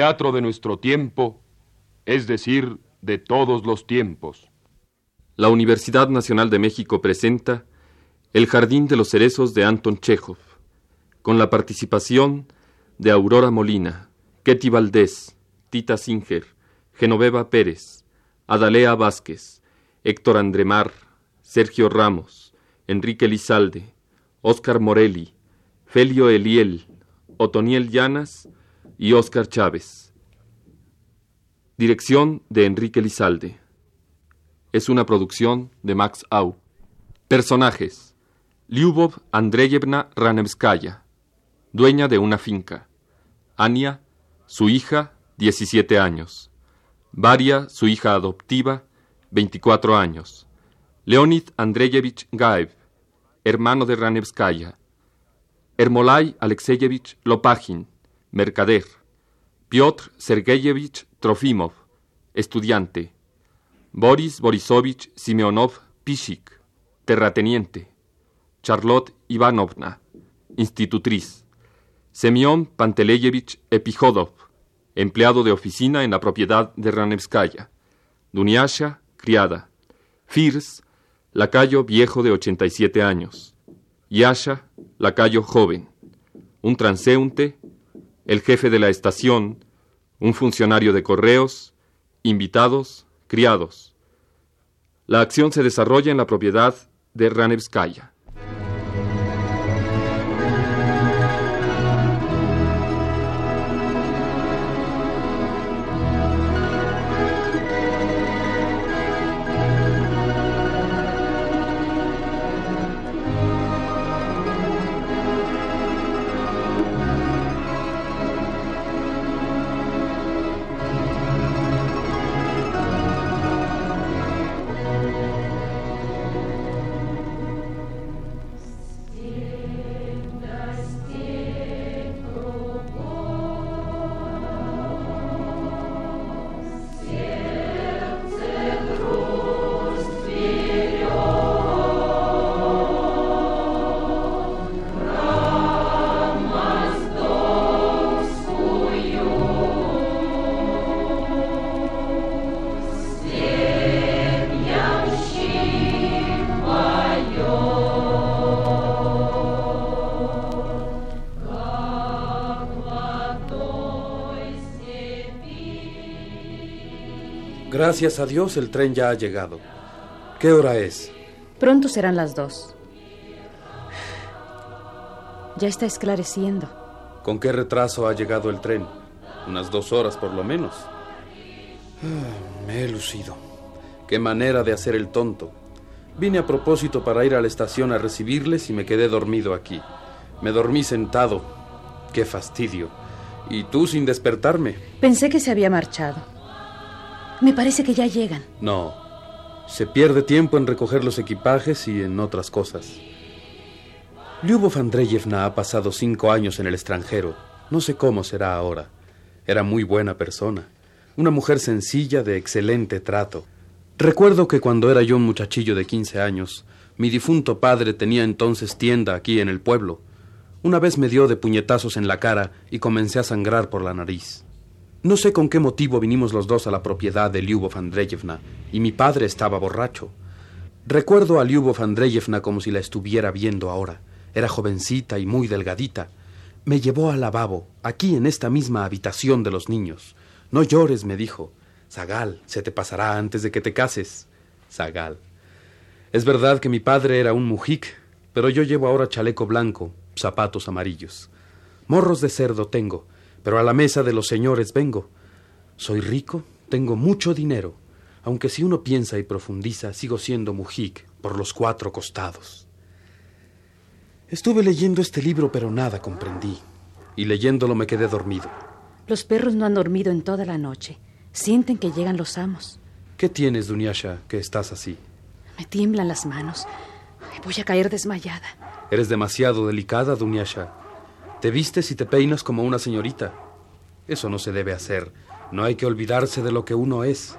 teatro de nuestro tiempo, es decir, de todos los tiempos. La Universidad Nacional de México presenta El Jardín de los Cerezos de Anton Chekhov, con la participación de Aurora Molina, Ketty Valdés, Tita Singer, Genoveva Pérez, Adalea Vázquez, Héctor Andremar, Sergio Ramos, Enrique Lizalde, Óscar Morelli, Felio Eliel, Otoniel Llanas, y Óscar Chávez. Dirección de Enrique Lizalde. Es una producción de Max Au. Personajes. Lyubov Andreyevna Ranevskaya, dueña de una finca. Ania, su hija, 17 años. Varia, su hija adoptiva, 24 años. Leonid Andreyevich Gaev, hermano de Ranevskaya. Ermolai Alexeyevich Lopagin, mercader. Piotr Sergeyevich Trofimov, estudiante. Boris Borisovich Simeonov Pishik, terrateniente. Charlotte Ivanovna, institutriz. Semyon Panteleyevich Epihodov, empleado de oficina en la propiedad de Ranevskaya. Dunyasha, criada. Firs, lacayo viejo de 87 años. Yasha, lacayo joven. Un transeúnte, el jefe de la estación, un funcionario de correos, invitados, criados. La acción se desarrolla en la propiedad de Ranevskaya. Gracias a Dios el tren ya ha llegado. ¿Qué hora es? Pronto serán las dos. Ya está esclareciendo. ¿Con qué retraso ha llegado el tren? Unas dos horas por lo menos. Ah, me he lucido. Qué manera de hacer el tonto. Vine a propósito para ir a la estación a recibirles y me quedé dormido aquí. Me dormí sentado. Qué fastidio. Y tú sin despertarme. Pensé que se había marchado. Me parece que ya llegan. No. Se pierde tiempo en recoger los equipajes y en otras cosas. Lyubov Andreyevna ha pasado cinco años en el extranjero. No sé cómo será ahora. Era muy buena persona. Una mujer sencilla, de excelente trato. Recuerdo que cuando era yo un muchachillo de 15 años, mi difunto padre tenía entonces tienda aquí en el pueblo. Una vez me dio de puñetazos en la cara y comencé a sangrar por la nariz. No sé con qué motivo vinimos los dos a la propiedad de Lyubov Andreyevna, y mi padre estaba borracho. Recuerdo a Lyubov Andreyevna como si la estuviera viendo ahora. Era jovencita y muy delgadita. Me llevó al lavabo, aquí en esta misma habitación de los niños. No llores, me dijo. Zagal, se te pasará antes de que te cases. Zagal. Es verdad que mi padre era un mujic, pero yo llevo ahora chaleco blanco, zapatos amarillos. Morros de cerdo tengo, pero a la mesa de los señores vengo. Soy rico, tengo mucho dinero, aunque si uno piensa y profundiza, sigo siendo mujic por los cuatro costados. Estuve leyendo este libro, pero nada comprendí, y leyéndolo me quedé dormido. Los perros no han dormido en toda la noche. Sienten que llegan los amos. ¿Qué tienes, Dunyasha, que estás así? Me tiemblan las manos. Voy a caer desmayada. Eres demasiado delicada, Dunyasha. Te vistes y te peinas como una señorita. Eso no se debe hacer. No hay que olvidarse de lo que uno es.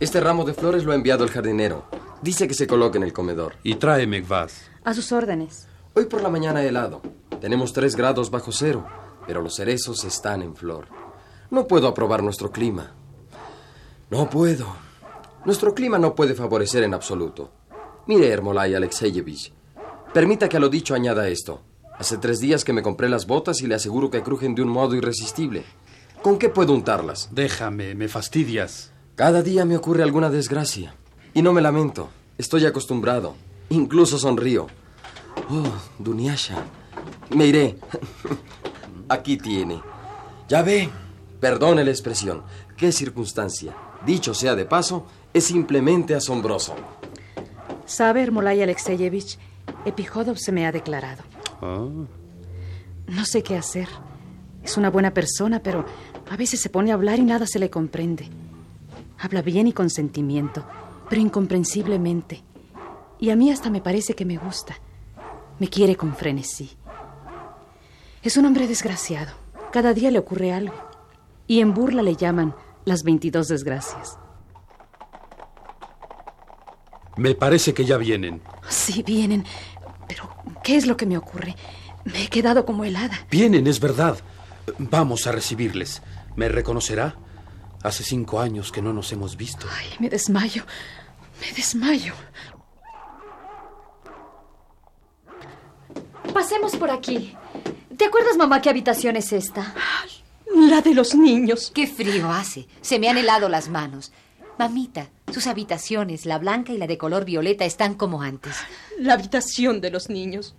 Este ramo de flores lo ha enviado el jardinero. Dice que se coloque en el comedor. Y tráeme vas. A sus órdenes. Hoy por la mañana helado. Tenemos tres grados bajo cero, pero los cerezos están en flor. No puedo aprobar nuestro clima. No puedo. Nuestro clima no puede favorecer en absoluto. Mire, Ermolay Alexeyevich, permita que a lo dicho añada esto. Hace tres días que me compré las botas y le aseguro que crujen de un modo irresistible. ¿Con qué puedo untarlas? Déjame, me fastidias. Cada día me ocurre alguna desgracia. Y no me lamento. Estoy acostumbrado. Incluso sonrío. Oh, Dunyasha. Me iré. Aquí tiene. Ya ve. Perdone la expresión. Qué circunstancia. Dicho sea de paso, es simplemente asombroso. Sabe, Ermolay Alexeyevich, Epijodov se me ha declarado. Ah. No sé qué hacer. Es una buena persona, pero a veces se pone a hablar y nada se le comprende. Habla bien y con sentimiento, pero incomprensiblemente. Y a mí hasta me parece que me gusta. Me quiere con frenesí. Es un hombre desgraciado. Cada día le ocurre algo. Y en burla le llaman las 22 desgracias. Me parece que ya vienen. Sí, vienen. ¿Qué es lo que me ocurre? Me he quedado como helada. Vienen, es verdad. Vamos a recibirles. ¿Me reconocerá? Hace cinco años que no nos hemos visto. Ay, me desmayo. Me desmayo. Pasemos por aquí. ¿Te acuerdas, mamá, qué habitación es esta? La de los niños. Qué frío hace. Se me han helado las manos. Mamita, sus habitaciones, la blanca y la de color violeta, están como antes. La habitación de los niños.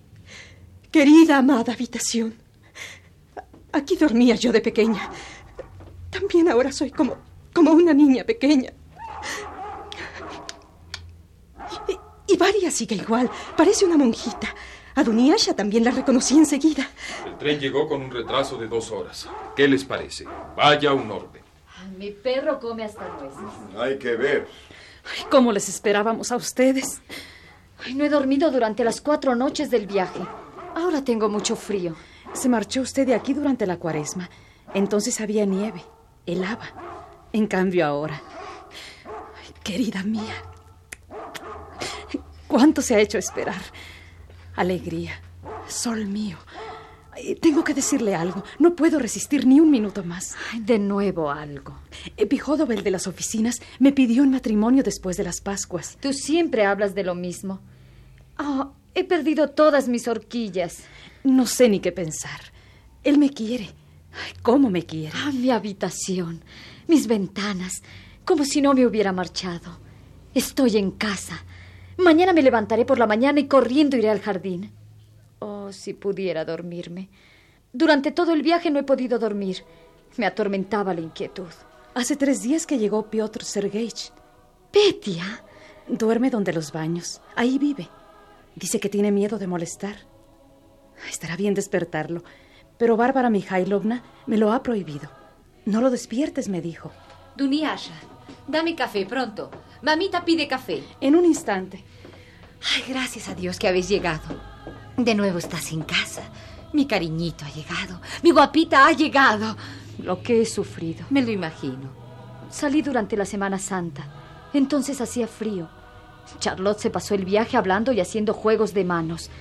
Querida, amada habitación. Aquí dormía yo de pequeña. También ahora soy como, como una niña pequeña. Y, y Varia sigue igual. Parece una monjita. A Dunyasha también la reconocí enseguida. El tren llegó con un retraso de dos horas. ¿Qué les parece? Vaya un orden. Mi perro come hasta nueces. Hay que ver. Ay, ¿Cómo les esperábamos a ustedes? Ay, no he dormido durante las cuatro noches del viaje. Ahora tengo mucho frío. Se marchó usted de aquí durante la cuaresma. Entonces había nieve, helaba. En cambio ahora. Ay, querida mía. ¿Cuánto se ha hecho esperar? Alegría. Sol mío. Ay, Tengo que decirle algo. No puedo resistir ni un minuto más. Ay, de nuevo algo. Epijodov, el de las oficinas, me pidió en matrimonio después de las Pascuas. Tú siempre hablas de lo mismo. Oh, he perdido todas mis horquillas. No sé ni qué pensar. Él me quiere. Ay, ¿Cómo me quiere? Ah, mi habitación, mis ventanas, como si no me hubiera marchado. Estoy en casa. Mañana me levantaré por la mañana y corriendo iré al jardín. Oh, si pudiera dormirme. Durante todo el viaje no he podido dormir. Me atormentaba la inquietud. Hace tres días que llegó Piotr Sergeich. Petia, Duerme donde los baños. Ahí vive. Dice que tiene miedo de molestar. Estará bien despertarlo, pero Bárbara Mikhailovna me lo ha prohibido. No lo despiertes, me dijo. Dunyasha, dame café pronto. Mamita pide café. En un instante. Ay, gracias a Dios que habéis llegado. De nuevo estás en casa. Mi cariñito ha llegado. Mi guapita ha llegado. Lo que he sufrido. Me lo imagino. salí durante la Semana Santa. Entonces hacía frío. Charlotte se pasó el viaje hablando y haciendo juegos de manos.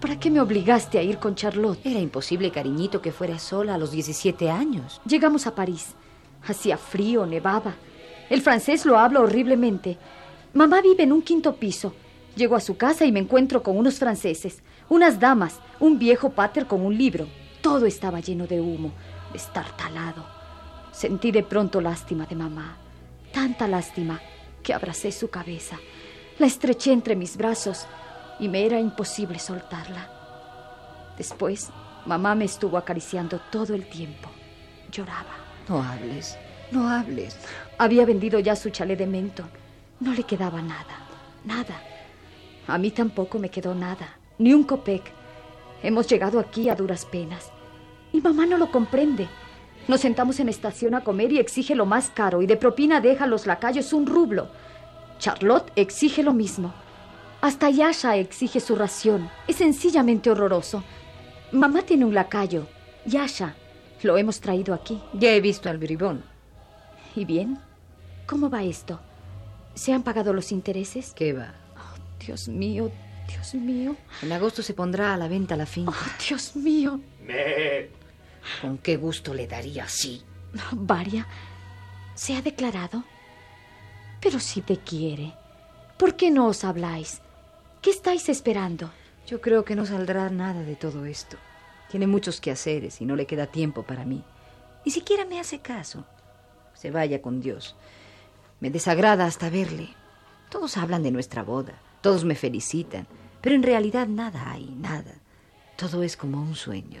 ¿Para qué me obligaste a ir con Charlotte? Era imposible, cariñito, que fuera sola a los 17 años. Llegamos a París. Hacía frío, nevaba. El francés lo habla horriblemente. Mamá vive en un quinto piso. Llego a su casa y me encuentro con unos franceses, unas damas, un viejo pater con un libro. Todo estaba lleno de humo, destartalado. Sentí de pronto lástima de mamá. Tanta lástima que abracé su cabeza. La estreché entre mis brazos y me era imposible soltarla. Después, mamá me estuvo acariciando todo el tiempo. Lloraba. No hables, no hables. Había vendido ya su chalet de Menton. No le quedaba nada, nada. A mí tampoco me quedó nada, ni un copec. Hemos llegado aquí a duras penas. Y mamá no lo comprende. Nos sentamos en estación a comer y exige lo más caro y de propina deja a los lacayos un rublo. Charlotte exige lo mismo. Hasta Yasha exige su ración. Es sencillamente horroroso. Mamá tiene un lacayo, Yasha. Lo hemos traído aquí. Ya he visto al bribón. ¿Y bien? ¿Cómo va esto? ¿Se han pagado los intereses? ¿Qué va? Oh, Dios mío, Dios mío. En agosto se pondrá a la venta la finca. Oh, Dios mío. ¿Con qué gusto le daría así? Varia, ¿se ha declarado? Pero si te quiere, ¿por qué no os habláis? ¿Qué estáis esperando? Yo creo que no saldrá nada de todo esto. Tiene muchos quehaceres y no le queda tiempo para mí. Ni siquiera me hace caso. Se vaya con Dios. Me desagrada hasta verle. Todos hablan de nuestra boda, todos me felicitan, pero en realidad nada hay, nada. Todo es como un sueño.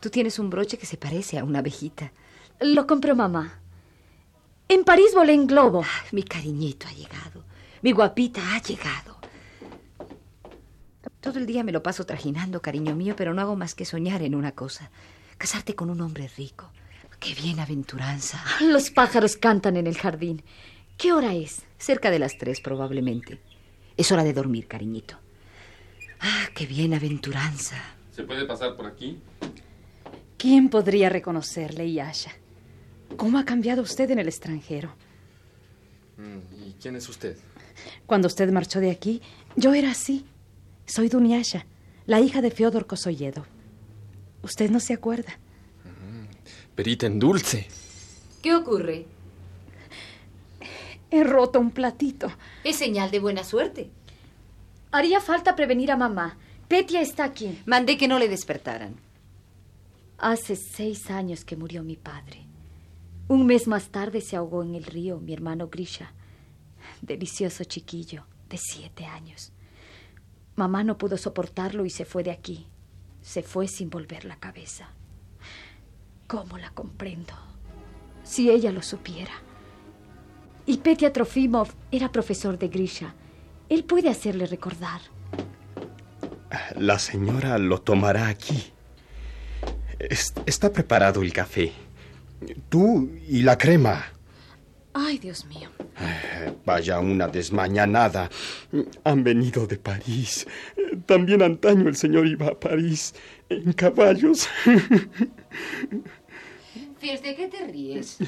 Tú tienes un broche que se parece a una abejita. Lo compró mamá. En París volé en globo. Mi cariñito ha llegado. Mi guapita ha llegado. Todo el día me lo paso trajinando, cariño mío, pero no hago más que soñar en una cosa. Casarte con un hombre rico. Qué bienaventuranza. Los pájaros cantan en el jardín. ¿Qué hora es? Cerca de las tres, probablemente. Es hora de dormir, cariñito. Ah, qué bienaventuranza. ¿Se puede pasar por aquí? ¿Quién podría reconocerle, Yasha? ¿Cómo ha cambiado usted en el extranjero? Mm, ¿Y quién es usted? Cuando usted marchó de aquí, yo era así. Soy Dunyasha, la hija de Fyodor Kosoyedov. ¿Usted no se acuerda? Perita en dulce. ¿Qué ocurre? He roto un platito. Es señal de buena suerte. Haría falta prevenir a mamá. Petia está aquí. Mandé que no le despertaran. Hace seis años que murió mi padre. Un mes más tarde se ahogó en el río mi hermano Grisha. Delicioso chiquillo, de siete años. Mamá no pudo soportarlo y se fue de aquí. Se fue sin volver la cabeza. ¿Cómo la comprendo? Si ella lo supiera. Y Petya Trofimov era profesor de Grisha. Él puede hacerle recordar. La señora lo tomará aquí. Es- está preparado el café. Tú y la crema. Ay, Dios mío. Eh, Vaya una desmañanada. Han venido de París. También antaño el señor iba a París en caballos. ¿de qué te ríes?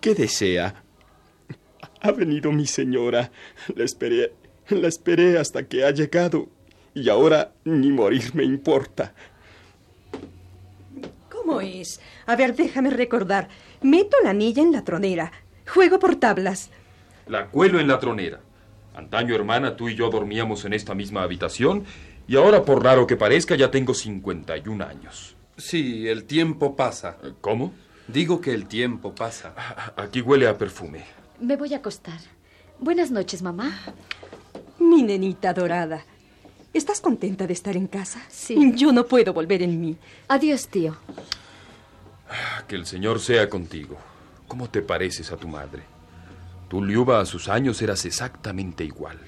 ¿Qué desea? Ha venido mi señora. La esperé, la esperé hasta que ha llegado. Y ahora ni morir me importa. ¿Cómo es? A ver, déjame recordar. Meto la anilla en la tronera. Juego por tablas. La cuelo en la tronera. Antaño, hermana, tú y yo dormíamos en esta misma habitación y ahora, por raro que parezca, ya tengo 51 años. Sí, el tiempo pasa. ¿Cómo? Digo que el tiempo pasa. Aquí huele a perfume. Me voy a acostar. Buenas noches, mamá. Mi nenita dorada. ¿Estás contenta de estar en casa? Sí. Yo no puedo volver en mí. Adiós, tío. Que el Señor sea contigo. ¿Cómo te pareces a tu madre? Tú, Liuba, a sus años eras exactamente igual.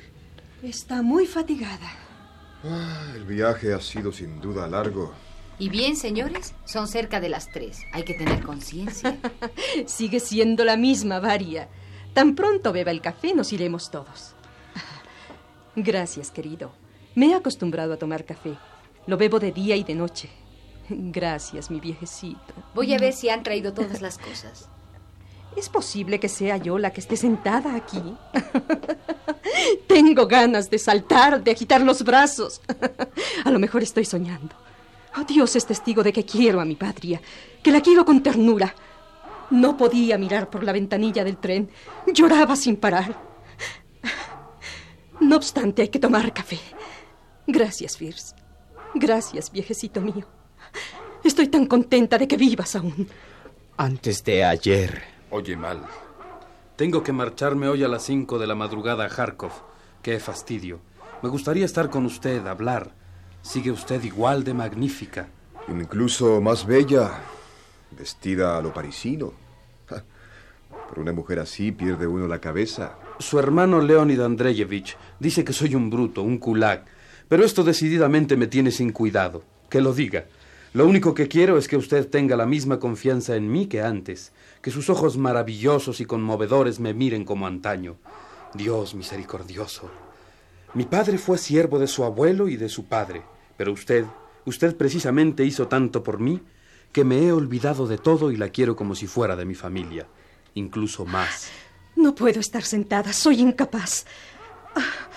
Está muy fatigada. Ah, el viaje ha sido sin duda largo. Y bien, señores, son cerca de las tres. Hay que tener conciencia. Sigue siendo la misma, Varia. Tan pronto beba el café, nos iremos todos. Gracias, querido. Me he acostumbrado a tomar café. Lo bebo de día y de noche. Gracias, mi viejecito. Voy a ver si han traído todas las cosas. ¿Es posible que sea yo la que esté sentada aquí? Tengo ganas de saltar, de agitar los brazos. A lo mejor estoy soñando. Oh, Dios es testigo de que quiero a mi patria, que la quiero con ternura. No podía mirar por la ventanilla del tren. Lloraba sin parar. No obstante, hay que tomar café. Gracias, Fierce. Gracias, viejecito mío. Estoy tan contenta de que vivas aún. Antes de ayer, Oye mal. Tengo que marcharme hoy a las cinco de la madrugada a Kharkov. Qué fastidio. Me gustaría estar con usted, hablar. Sigue usted igual de magnífica. Incluso más bella, vestida a lo parisino. Pero una mujer así pierde uno la cabeza. Su hermano Leonid Andreyevich dice que soy un bruto, un kulak, pero esto decididamente me tiene sin cuidado. Que lo diga. Lo único que quiero es que usted tenga la misma confianza en mí que antes, que sus ojos maravillosos y conmovedores me miren como antaño. Dios misericordioso. Mi padre fue siervo de su abuelo y de su padre, pero usted, usted precisamente hizo tanto por mí que me he olvidado de todo y la quiero como si fuera de mi familia, incluso más. No puedo estar sentada, soy incapaz. Ah,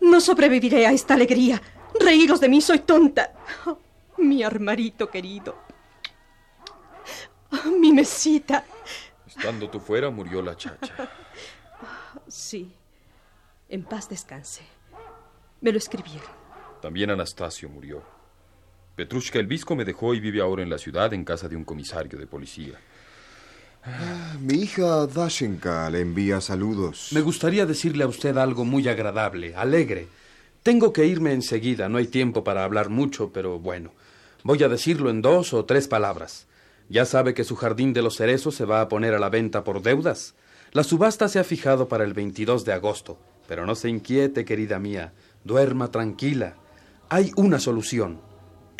no sobreviviré a esta alegría. Reíros de mí, soy tonta. Oh, mi armarito querido. Oh, mi mesita. Estando tú fuera, murió la chacha. Sí. En paz descanse. Me lo escribieron. También Anastasio murió. Petrushka el Visco me dejó y vive ahora en la ciudad en casa de un comisario de policía. Ah, mi hija Dashenka le envía saludos. Me gustaría decirle a usted algo muy agradable, alegre. Tengo que irme enseguida, no hay tiempo para hablar mucho, pero bueno, voy a decirlo en dos o tres palabras. Ya sabe que su jardín de los cerezos se va a poner a la venta por deudas. La subasta se ha fijado para el 22 de agosto, pero no se inquiete, querida mía, duerma tranquila. Hay una solución.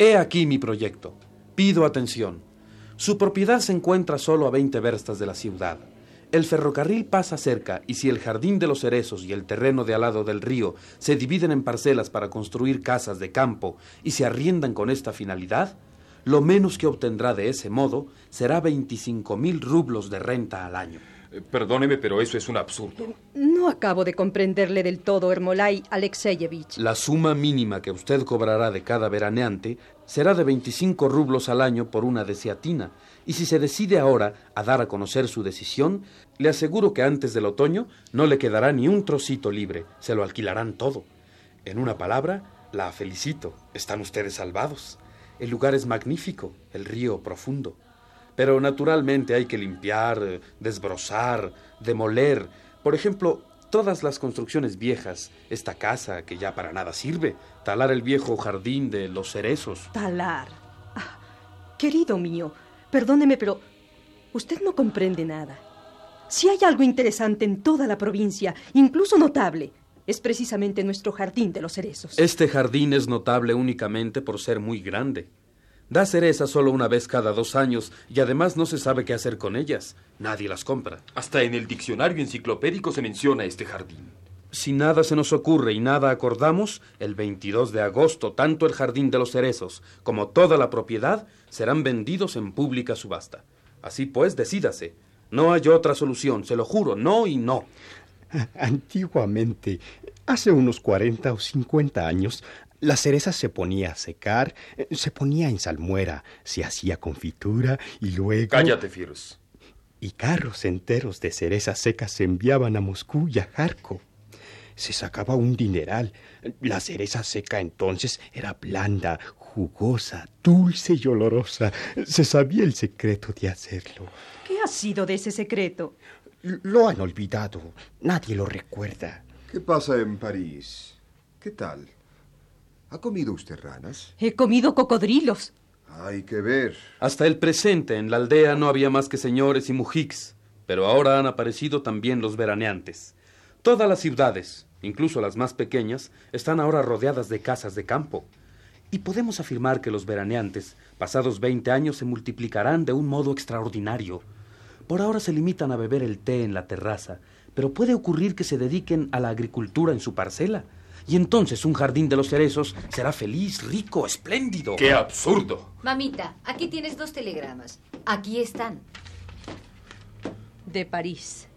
He aquí mi proyecto. Pido atención. Su propiedad se encuentra solo a 20 verstas de la ciudad. El ferrocarril pasa cerca y si el jardín de los cerezos y el terreno de al lado del río se dividen en parcelas para construir casas de campo y se arriendan con esta finalidad, lo menos que obtendrá de ese modo será 25 mil rublos de renta al año. Eh, perdóneme, pero eso es un absurdo. No acabo de comprenderle del todo, Ermolai Alexeyevich. La suma mínima que usted cobrará de cada veraneante será de 25 rublos al año por una desiatina, y si se decide ahora a dar a conocer su decisión, le aseguro que antes del otoño no le quedará ni un trocito libre, se lo alquilarán todo. En una palabra, la felicito, están ustedes salvados. El lugar es magnífico, el río profundo. Pero naturalmente hay que limpiar, desbrozar, demoler. Por ejemplo, todas las construcciones viejas, esta casa que ya para nada sirve, talar el viejo jardín de los cerezos. Talar. Ah, querido mío, perdóneme, pero usted no comprende nada. Si hay algo interesante en toda la provincia, incluso notable, es precisamente nuestro jardín de los cerezos. Este jardín es notable únicamente por ser muy grande. Da cereza solo una vez cada dos años y además no se sabe qué hacer con ellas. Nadie las compra. Hasta en el diccionario enciclopédico se menciona este jardín. Si nada se nos ocurre y nada acordamos, el 22 de agosto tanto el jardín de los cerezos como toda la propiedad serán vendidos en pública subasta. Así pues, decídase. No hay otra solución, se lo juro, no y no. Antiguamente, hace unos 40 o 50 años, la cereza se ponía a secar, eh, se ponía en salmuera, se hacía confitura y luego... Cállate, Firs. Y carros enteros de cerezas secas se enviaban a Moscú y a Jarco. Se sacaba un dineral. La cereza seca entonces era blanda, jugosa, dulce y olorosa. Se sabía el secreto de hacerlo. ¿Qué ha sido de ese secreto? Lo han olvidado. Nadie lo recuerda. ¿Qué pasa en París? ¿Qué tal? ¿Ha comido usted ranas? He comido cocodrilos. Hay que ver. Hasta el presente en la aldea no había más que señores y mujiks, pero ahora han aparecido también los veraneantes. Todas las ciudades, incluso las más pequeñas, están ahora rodeadas de casas de campo. Y podemos afirmar que los veraneantes, pasados 20 años, se multiplicarán de un modo extraordinario. Por ahora se limitan a beber el té en la terraza, pero puede ocurrir que se dediquen a la agricultura en su parcela y entonces un jardín de los cerezos será feliz, rico, espléndido. ¡Qué absurdo! Mamita, aquí tienes dos telegramas. Aquí están. De París.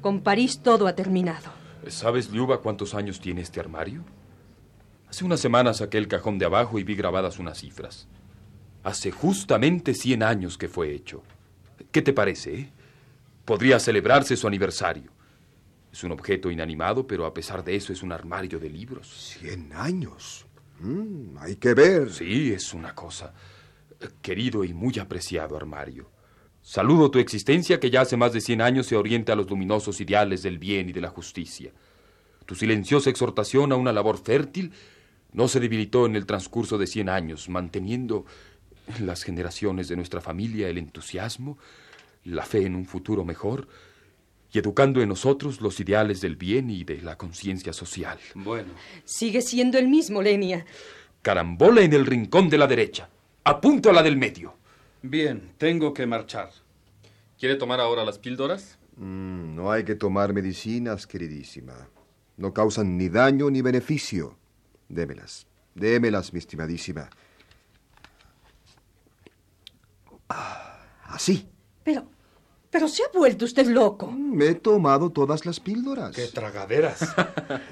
Con París todo ha terminado. ¿Sabes, Liuba, cuántos años tiene este armario? Hace unas semanas saqué el cajón de abajo y vi grabadas unas cifras. Hace justamente 100 años que fue hecho. ¿Qué te parece? Eh? Podría celebrarse su aniversario. Es un objeto inanimado, pero a pesar de eso es un armario de libros. Cien años. Mm, hay que ver. Sí, es una cosa. Querido y muy apreciado armario. Saludo tu existencia que ya hace más de cien años se orienta a los luminosos ideales del bien y de la justicia. Tu silenciosa exhortación a una labor fértil no se debilitó en el transcurso de cien años, manteniendo en las generaciones de nuestra familia el entusiasmo, la fe en un futuro mejor y educando en nosotros los ideales del bien y de la conciencia social. Bueno. Sigue siendo el mismo, Lenia. Carambola en el rincón de la derecha. Apunto a la del medio. Bien, tengo que marchar. ¿Quiere tomar ahora las píldoras? Mm, no hay que tomar medicinas, queridísima. No causan ni daño ni beneficio. Démelas. Démelas, mi estimadísima. Ah, así. Pero, pero se ha vuelto usted loco. Me he tomado todas las píldoras. ¡Qué tragaderas!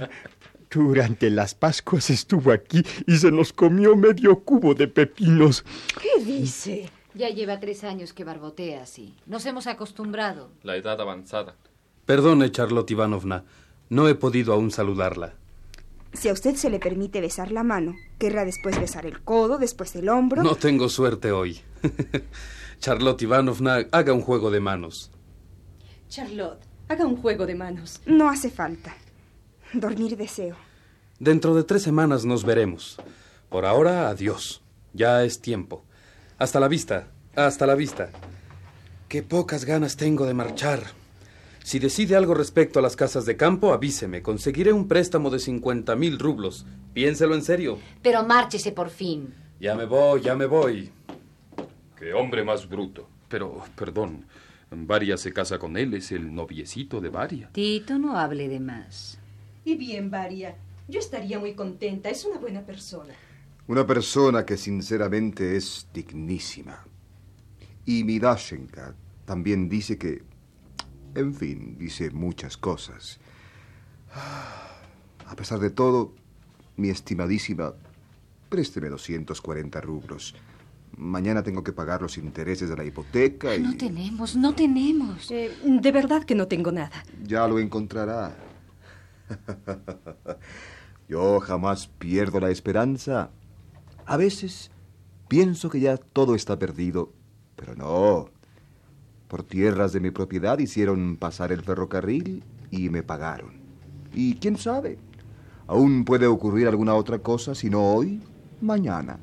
Durante las Pascuas estuvo aquí y se nos comió medio cubo de pepinos. ¿Qué dice? Ya lleva tres años que barbotea así. Nos hemos acostumbrado. La edad avanzada. Perdone, Charlotte Ivanovna. No he podido aún saludarla. Si a usted se le permite besar la mano, querrá después besar el codo, después el hombro. No tengo suerte hoy. Charlotte Ivanovna, haga un juego de manos. Charlotte, haga un juego de manos. No hace falta. Dormir deseo. Dentro de tres semanas nos veremos. Por ahora, adiós. Ya es tiempo. Hasta la vista. Hasta la vista. Qué pocas ganas tengo de marchar. Si decide algo respecto a las casas de campo, avíseme. Conseguiré un préstamo de 50 mil rublos. Piénselo en serio. Pero márchese por fin. Ya me voy, ya me voy. Qué hombre más bruto. Pero, perdón, Varia se casa con él, es el noviecito de Varia. Tito, no hable de más. Y bien, Varia. Yo estaría muy contenta. Es una buena persona. Una persona que sinceramente es dignísima. Y mi Dashenka también dice que... En fin, dice muchas cosas. A pesar de todo, mi estimadísima, présteme 240 rublos. Mañana tengo que pagar los intereses de la hipoteca y... No tenemos, no tenemos. Eh, de verdad que no tengo nada. Ya lo encontrará. Yo jamás pierdo la esperanza. A veces pienso que ya todo está perdido, pero no. Por tierras de mi propiedad hicieron pasar el ferrocarril y me pagaron. Y quién sabe, aún puede ocurrir alguna otra cosa, si no hoy, mañana.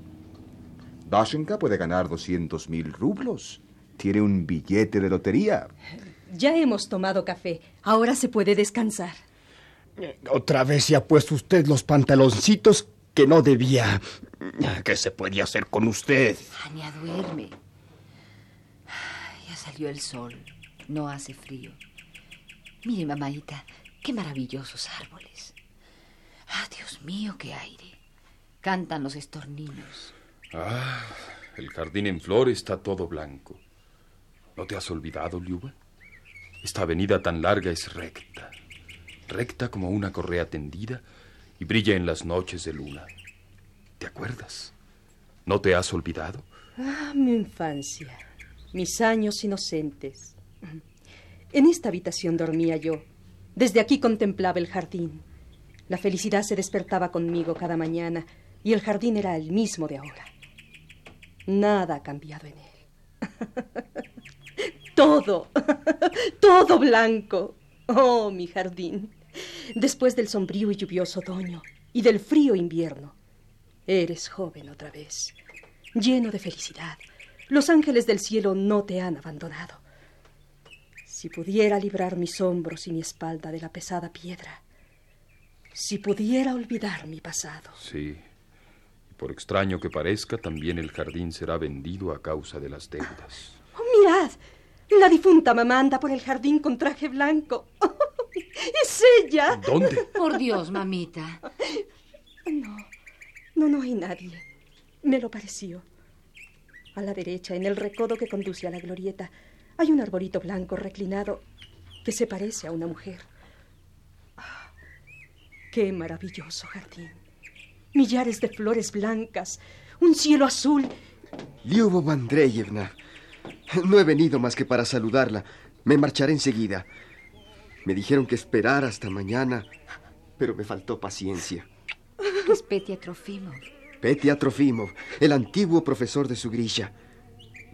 Dashenka puede ganar 200 mil rublos. Tiene un billete de lotería. Ya hemos tomado café. Ahora se puede descansar. Otra vez se ha puesto usted los pantaloncitos que no debía. ¿Qué se puede hacer con usted? Ania, duerme. Ya salió el sol. No hace frío. Mire, mamaita, qué maravillosos árboles. Ah, Dios mío, qué aire. Cantan los estorninos. Ah, el jardín en flor está todo blanco. ¿No te has olvidado, Liuba? Esta avenida tan larga es recta, recta como una correa tendida y brilla en las noches de luna. ¿Te acuerdas? ¿No te has olvidado? Ah, mi infancia, mis años inocentes. En esta habitación dormía yo. Desde aquí contemplaba el jardín. La felicidad se despertaba conmigo cada mañana y el jardín era el mismo de ahora. Nada ha cambiado en él. todo, todo blanco. Oh, mi jardín. Después del sombrío y lluvioso otoño y del frío invierno, eres joven otra vez, lleno de felicidad. Los ángeles del cielo no te han abandonado. Si pudiera librar mis hombros y mi espalda de la pesada piedra, si pudiera olvidar mi pasado. Sí. Y por extraño que parezca, también el jardín será vendido a causa de las deudas. Oh, mirad, la difunta mamá anda por el jardín con traje blanco. ¡Es ella! ¿Dónde? Por Dios, mamita. No, no, no hay nadie. Me lo pareció. A la derecha, en el recodo que conduce a la glorieta, hay un arbolito blanco reclinado que se parece a una mujer. Ah, ¡Qué maravilloso jardín! Millares de flores blancas, un cielo azul. Lyubo Andreyevna, no he venido más que para saludarla. Me marcharé enseguida. Me dijeron que esperara hasta mañana, pero me faltó paciencia. Es Petia Trofimov. Petia Trofimov, el antiguo profesor de su grilla.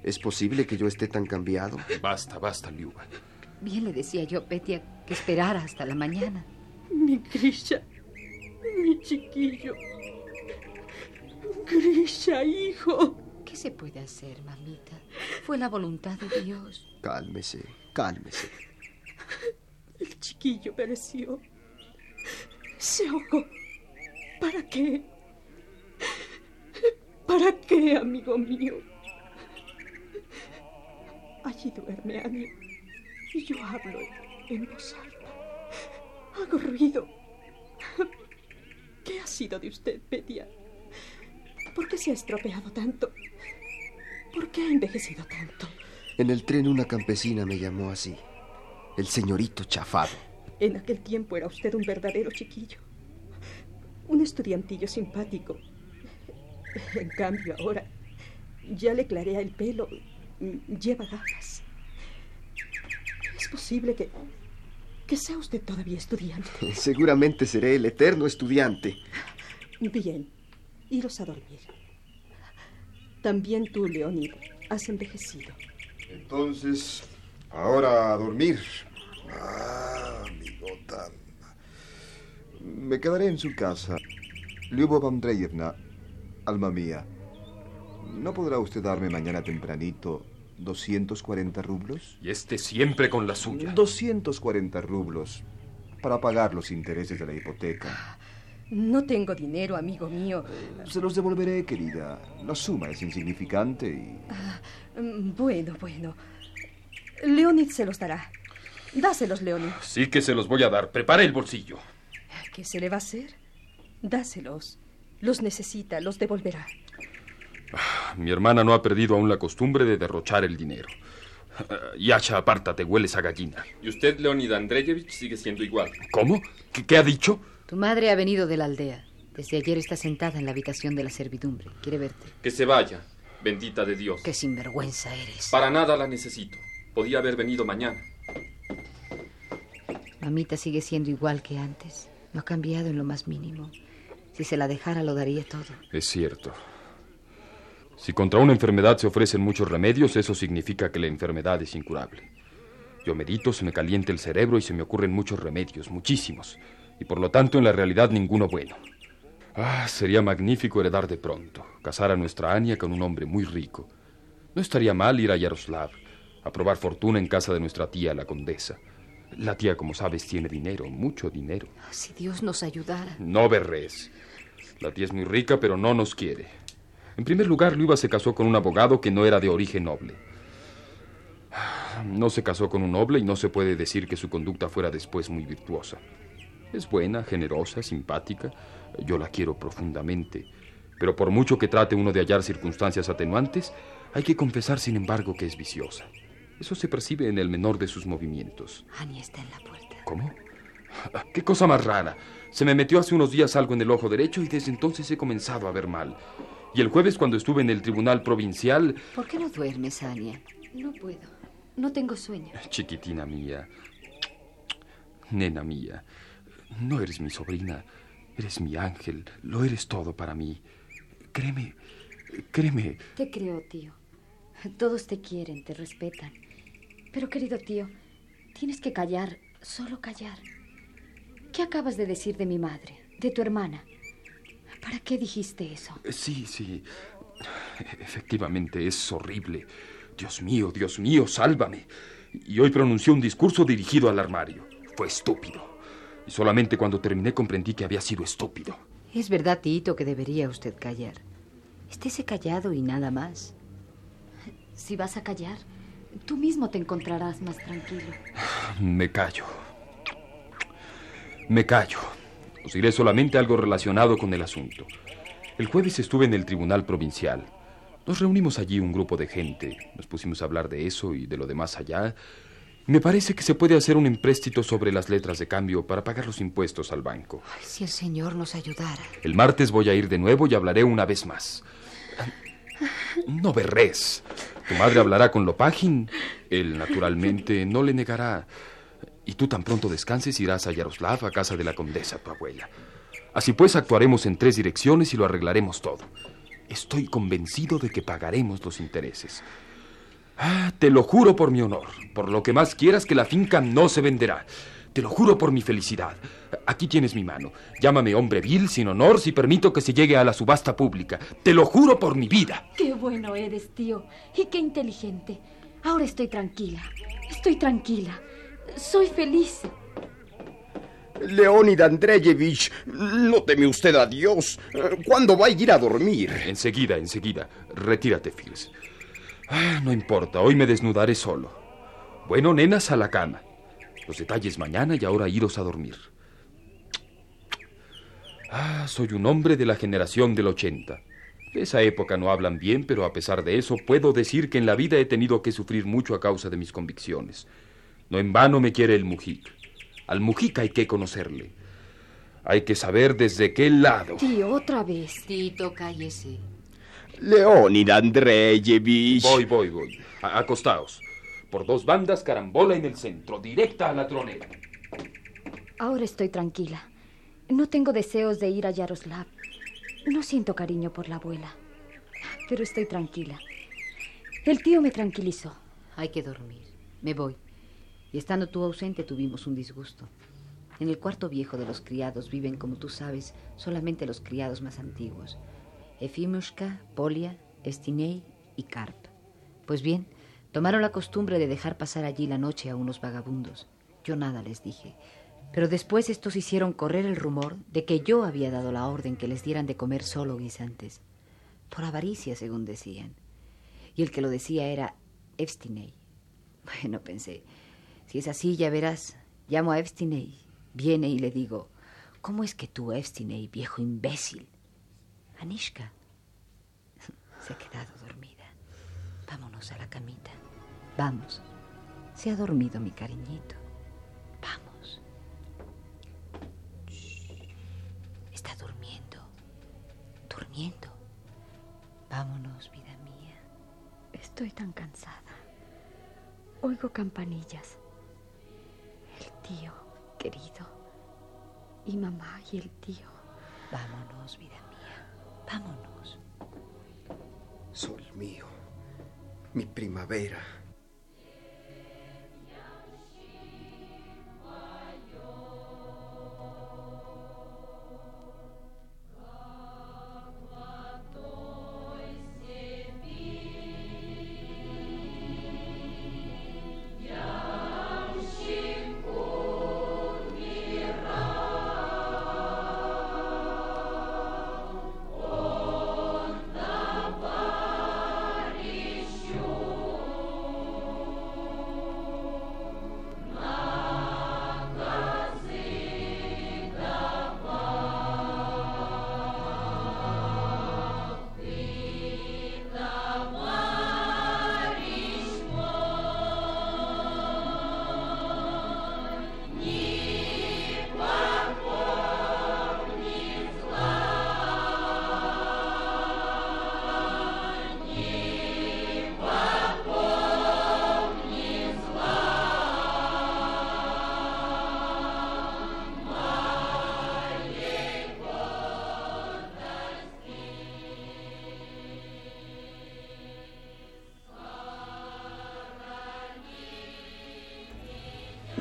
¿Es posible que yo esté tan cambiado? Basta, basta, Liuba. Bien le decía yo a Petia que esperara hasta la mañana. Mi Grisha, mi chiquillo. Grisha, hijo. ¿Qué se puede hacer, mamita? Fue la voluntad de Dios. Cálmese, cálmese. El chiquillo pereció. Se ahogó. ¿Para qué? ¿Para qué, amigo mío? Allí duerme Annie y yo hablo en voz alta. Hago ruido. ¿Qué ha sido de usted, Petia? ¿Por qué se ha estropeado tanto? ¿Por qué ha envejecido tanto? En el tren una campesina me llamó así. El señorito chafado. En aquel tiempo era usted un verdadero chiquillo. Un estudiantillo simpático. En cambio, ahora ya le clarea el pelo. Lleva gafas. ¿Es posible que, que sea usted todavía estudiante? Seguramente seré el eterno estudiante. Bien. Iros a dormir. También tú, Leonid, has envejecido. Entonces, ahora a dormir. Ah, amigota. Me quedaré en su casa. Lyubov Andreyevna, alma mía, ¿no podrá usted darme mañana tempranito 240 rublos? Y este siempre con la suya. 240 rublos para pagar los intereses de la hipoteca. No tengo dinero, amigo mío. Se los devolveré, querida. La suma es insignificante y... Ah, bueno, bueno. Leonid se los dará. Dáselos, Leonid. Sí que se los voy a dar. Prepare el bolsillo. ¿Qué se le va a hacer? Dáselos. Los necesita, los devolverá. Ah, mi hermana no ha perdido aún la costumbre de derrochar el dinero. Yacha, apártate, hueles a gallina. Y usted, Leonid Andreyevich, sigue siendo igual. ¿Cómo? ¿Qué, ¿Qué, ha dicho? Tu madre ha venido de la aldea. Desde ayer está sentada en la habitación de la servidumbre. Quiere verte. Que se vaya, bendita de Dios. Qué sinvergüenza eres. Para nada la necesito. Podía haber venido mañana. Mamita sigue siendo igual que antes. No ha cambiado en lo más mínimo. Si se la dejara, lo daría todo. Es cierto. Si contra una enfermedad se ofrecen muchos remedios, eso significa que la enfermedad es incurable. Yo medito, se me calienta el cerebro y se me ocurren muchos remedios, muchísimos, y por lo tanto en la realidad ninguno bueno. Ah, sería magnífico heredar de pronto, casar a nuestra Ania con un hombre muy rico. No estaría mal ir a Yaroslav, a probar fortuna en casa de nuestra tía, la condesa. La tía, como sabes, tiene dinero, mucho dinero. Si Dios nos ayudara. No berres. La tía es muy rica, pero no nos quiere. En primer lugar, Luiva se casó con un abogado que no era de origen noble. No se casó con un noble y no se puede decir que su conducta fuera después muy virtuosa. Es buena, generosa, simpática. Yo la quiero profundamente. Pero por mucho que trate uno de hallar circunstancias atenuantes, hay que confesar, sin embargo, que es viciosa. Eso se percibe en el menor de sus movimientos. Annie está en la puerta. ¿Cómo? ¿Qué cosa más rara? Se me metió hace unos días algo en el ojo derecho y desde entonces he comenzado a ver mal. Y el jueves cuando estuve en el tribunal provincial... ¿Por qué no duermes, Ania? No puedo. No tengo sueño. Chiquitina mía. Nena mía. No eres mi sobrina. Eres mi ángel. Lo eres todo para mí. Créeme. Créeme. Te creo, tío. Todos te quieren, te respetan. Pero, querido tío, tienes que callar, solo callar. ¿Qué acabas de decir de mi madre, de tu hermana? ¿Para qué dijiste eso? Sí, sí. Efectivamente, es horrible. Dios mío, Dios mío, sálvame. Y hoy pronunció un discurso dirigido al armario. Fue estúpido. Y solamente cuando terminé comprendí que había sido estúpido. Es verdad, Tito, que debería usted callar. Estése callado y nada más. Si vas a callar, tú mismo te encontrarás más tranquilo. Me callo. Me callo. Os diré solamente algo relacionado con el asunto. El jueves estuve en el tribunal provincial. Nos reunimos allí un grupo de gente. Nos pusimos a hablar de eso y de lo demás allá. Me parece que se puede hacer un empréstito sobre las letras de cambio para pagar los impuestos al banco. Ay, si el Señor nos ayudara. El martes voy a ir de nuevo y hablaré una vez más. No berres. Tu madre hablará con Lopagin. Él, naturalmente, no le negará. Y tú tan pronto descanses irás a Yaroslav, a casa de la condesa, tu abuela. Así pues, actuaremos en tres direcciones y lo arreglaremos todo. Estoy convencido de que pagaremos los intereses. Ah, te lo juro por mi honor. Por lo que más quieras que la finca no se venderá. Te lo juro por mi felicidad. Aquí tienes mi mano. Llámame hombre vil, sin honor, si permito que se llegue a la subasta pública. Te lo juro por mi vida. Qué bueno eres, tío. Y qué inteligente. Ahora estoy tranquila. Estoy tranquila. Soy feliz. Leonid Andreyevich, no teme usted a Dios. ¿Cuándo va a ir a dormir? Enseguida, enseguida. Retírate, Fils. Ah, no importa, hoy me desnudaré solo. Bueno, nenas, a la cama. Los detalles mañana y ahora iros a dormir. Ah, soy un hombre de la generación del 80. De esa época no hablan bien, pero a pesar de eso puedo decir que en la vida he tenido que sufrir mucho a causa de mis convicciones. No en vano me quiere el Mujic. Al Mujica hay que conocerle. Hay que saber desde qué lado. Tío, otra vez. Tito, cállese. Leonid Andreyevich. Voy, voy, voy. acostaos. Por dos bandas, carambola en el centro, directa a la tronera. Ahora estoy tranquila. No tengo deseos de ir a Yaroslav. No siento cariño por la abuela. Pero estoy tranquila. El tío me tranquilizó. Hay que dormir. Me voy. Y estando tú ausente tuvimos un disgusto. En el cuarto viejo de los criados viven, como tú sabes, solamente los criados más antiguos. Efimushka, Polia, Estinei y Karp. Pues bien, tomaron la costumbre de dejar pasar allí la noche a unos vagabundos. Yo nada les dije. Pero después estos hicieron correr el rumor de que yo había dado la orden que les dieran de comer solo guisantes. Por avaricia, según decían. Y el que lo decía era Evstinei. Bueno, pensé, si es así, ya verás. Llamo a Evstinei. Viene y le digo, ¿cómo es que tú, Evstinei, viejo imbécil? Anishka se ha quedado dormida. Vámonos a la camita. Vamos. Se ha dormido mi cariñito. Vamos. Está durmiendo. Durmiendo. Vámonos, vida mía. Estoy tan cansada. Oigo campanillas. Tío, querido. Y mamá y el tío. Vámonos, vida mía. Vámonos. Sol mío. Mi primavera.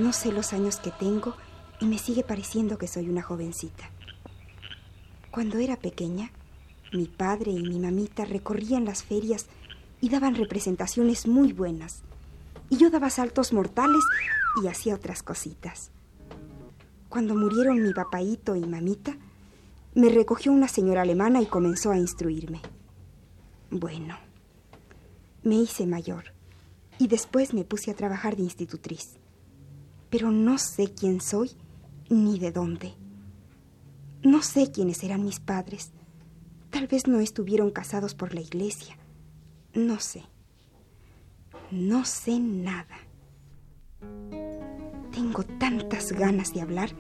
No sé los años que tengo y me sigue pareciendo que soy una jovencita. Cuando era pequeña, mi padre y mi mamita recorrían las ferias y daban representaciones muy buenas. Y yo daba saltos mortales y hacía otras cositas. Cuando murieron mi papaito y mamita, me recogió una señora alemana y comenzó a instruirme. Bueno, me hice mayor y después me puse a trabajar de institutriz pero no sé quién soy ni de dónde. No sé quiénes eran mis padres. Tal vez no estuvieron casados por la iglesia. No sé. No sé nada. Tengo tantas ganas de hablar,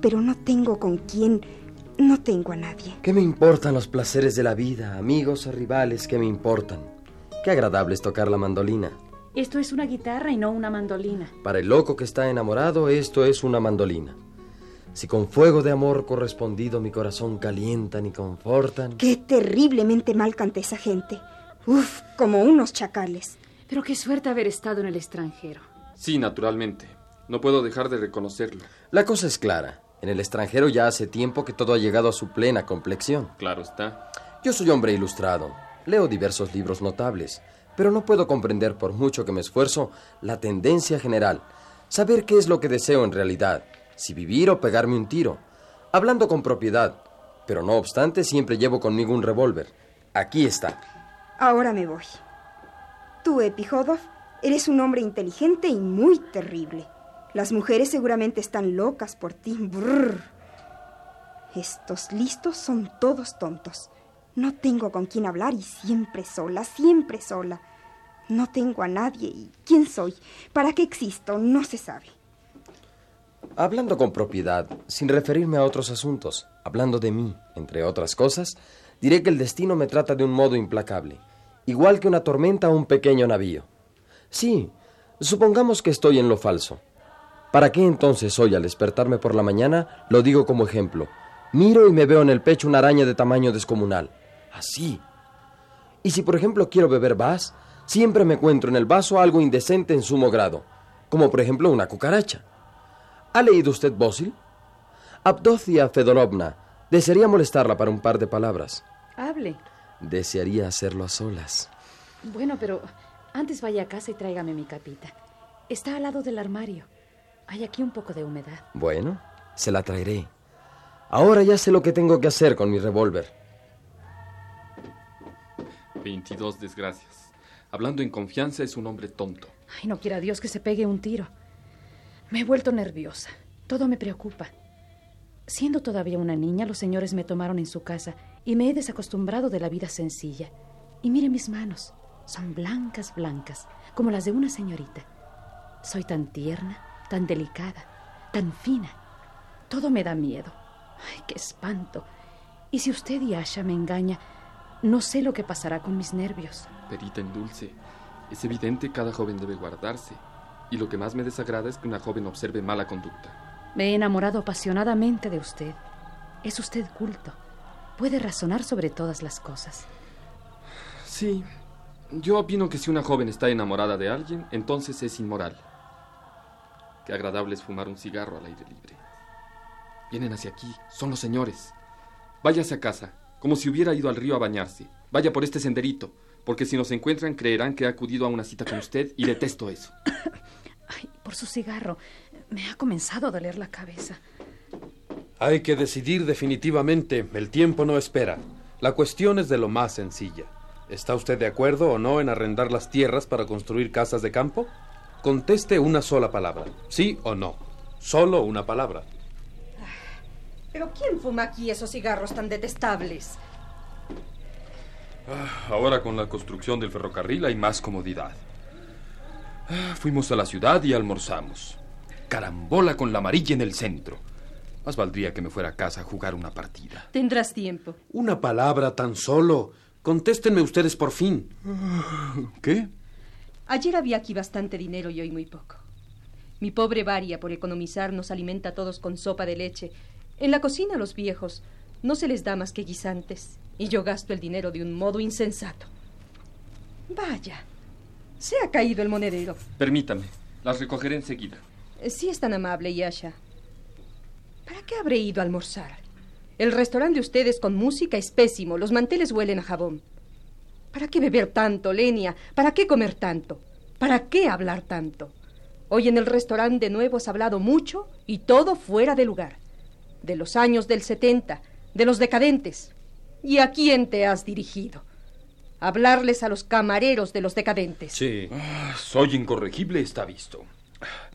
pero no tengo con quién, no tengo a nadie. ¿Qué me importan los placeres de la vida, amigos o rivales? ¿Qué me importan? Qué agradable es tocar la mandolina. Esto es una guitarra y no una mandolina. Para el loco que está enamorado, esto es una mandolina. Si con fuego de amor correspondido mi corazón calientan y confortan. Qué terriblemente mal canta esa gente. Uf, como unos chacales. Pero qué suerte haber estado en el extranjero. Sí, naturalmente. No puedo dejar de reconocerlo. La cosa es clara. En el extranjero ya hace tiempo que todo ha llegado a su plena complexión. Claro está. Yo soy hombre ilustrado. Leo diversos libros notables. Pero no puedo comprender, por mucho que me esfuerzo, la tendencia general. Saber qué es lo que deseo en realidad. Si vivir o pegarme un tiro. Hablando con propiedad. Pero no obstante, siempre llevo conmigo un revólver. Aquí está. Ahora me voy. Tú, Epijodov, eres un hombre inteligente y muy terrible. Las mujeres seguramente están locas por ti. Brrr. Estos listos son todos tontos. No tengo con quién hablar y siempre sola, siempre sola. No tengo a nadie y ¿quién soy? ¿Para qué existo? No se sabe. Hablando con propiedad, sin referirme a otros asuntos, hablando de mí, entre otras cosas, diré que el destino me trata de un modo implacable, igual que una tormenta o un pequeño navío. Sí, supongamos que estoy en lo falso. ¿Para qué entonces hoy al despertarme por la mañana lo digo como ejemplo? Miro y me veo en el pecho una araña de tamaño descomunal. Así. Y si por ejemplo quiero beber vas, siempre me encuentro en el vaso algo indecente en sumo grado, como por ejemplo una cucaracha. ¿Ha leído usted Bósil? Abdocia Fedorovna, desearía molestarla para un par de palabras. Hable. Desearía hacerlo a solas. Bueno, pero antes vaya a casa y tráigame mi capita. Está al lado del armario. Hay aquí un poco de humedad. Bueno, se la traeré. Ahora ya sé lo que tengo que hacer con mi revólver. 22 desgracias. Hablando en confianza es un hombre tonto. Ay, no quiera Dios que se pegue un tiro. Me he vuelto nerviosa. Todo me preocupa. Siendo todavía una niña, los señores me tomaron en su casa y me he desacostumbrado de la vida sencilla. Y mire mis manos. Son blancas, blancas, como las de una señorita. Soy tan tierna, tan delicada, tan fina. Todo me da miedo. Ay, qué espanto. Y si usted y Asha me engaña, no sé lo que pasará con mis nervios. Perita en dulce. Es evidente cada joven debe guardarse. Y lo que más me desagrada es que una joven observe mala conducta. Me he enamorado apasionadamente de usted. Es usted culto. Puede razonar sobre todas las cosas. Sí. Yo opino que si una joven está enamorada de alguien, entonces es inmoral. Qué agradable es fumar un cigarro al aire libre. Vienen hacia aquí, son los señores. Váyase a casa, como si hubiera ido al río a bañarse. Vaya por este senderito, porque si nos encuentran creerán que he acudido a una cita con usted y detesto eso. Ay, por su cigarro. Me ha comenzado a doler la cabeza. Hay que decidir definitivamente. El tiempo no espera. La cuestión es de lo más sencilla. ¿Está usted de acuerdo o no en arrendar las tierras para construir casas de campo? Conteste una sola palabra. ¿Sí o no? Solo una palabra. ¿Pero quién fuma aquí esos cigarros tan detestables? Ah, ahora con la construcción del ferrocarril hay más comodidad. Ah, fuimos a la ciudad y almorzamos. Carambola con la amarilla en el centro. Más valdría que me fuera a casa a jugar una partida. Tendrás tiempo. Una palabra tan solo. Contéstenme ustedes por fin. ¿Qué? Ayer había aquí bastante dinero y hoy muy poco. Mi pobre Varia, por economizar, nos alimenta a todos con sopa de leche. En la cocina a los viejos no se les da más que guisantes. Y yo gasto el dinero de un modo insensato. Vaya, se ha caído el monedero. Permítame, las recogeré enseguida. Sí es tan amable, Yasha. ¿Para qué habré ido a almorzar? El restaurante de ustedes con música es pésimo, los manteles huelen a jabón. ¿Para qué beber tanto, Lenia? ¿Para qué comer tanto? ¿Para qué hablar tanto? Hoy en el restaurante de nuevo has hablado mucho y todo fuera de lugar. De los años del 70, de los decadentes. ¿Y a quién te has dirigido? Hablarles a los camareros de los decadentes. Sí. Ah, soy incorregible, está visto.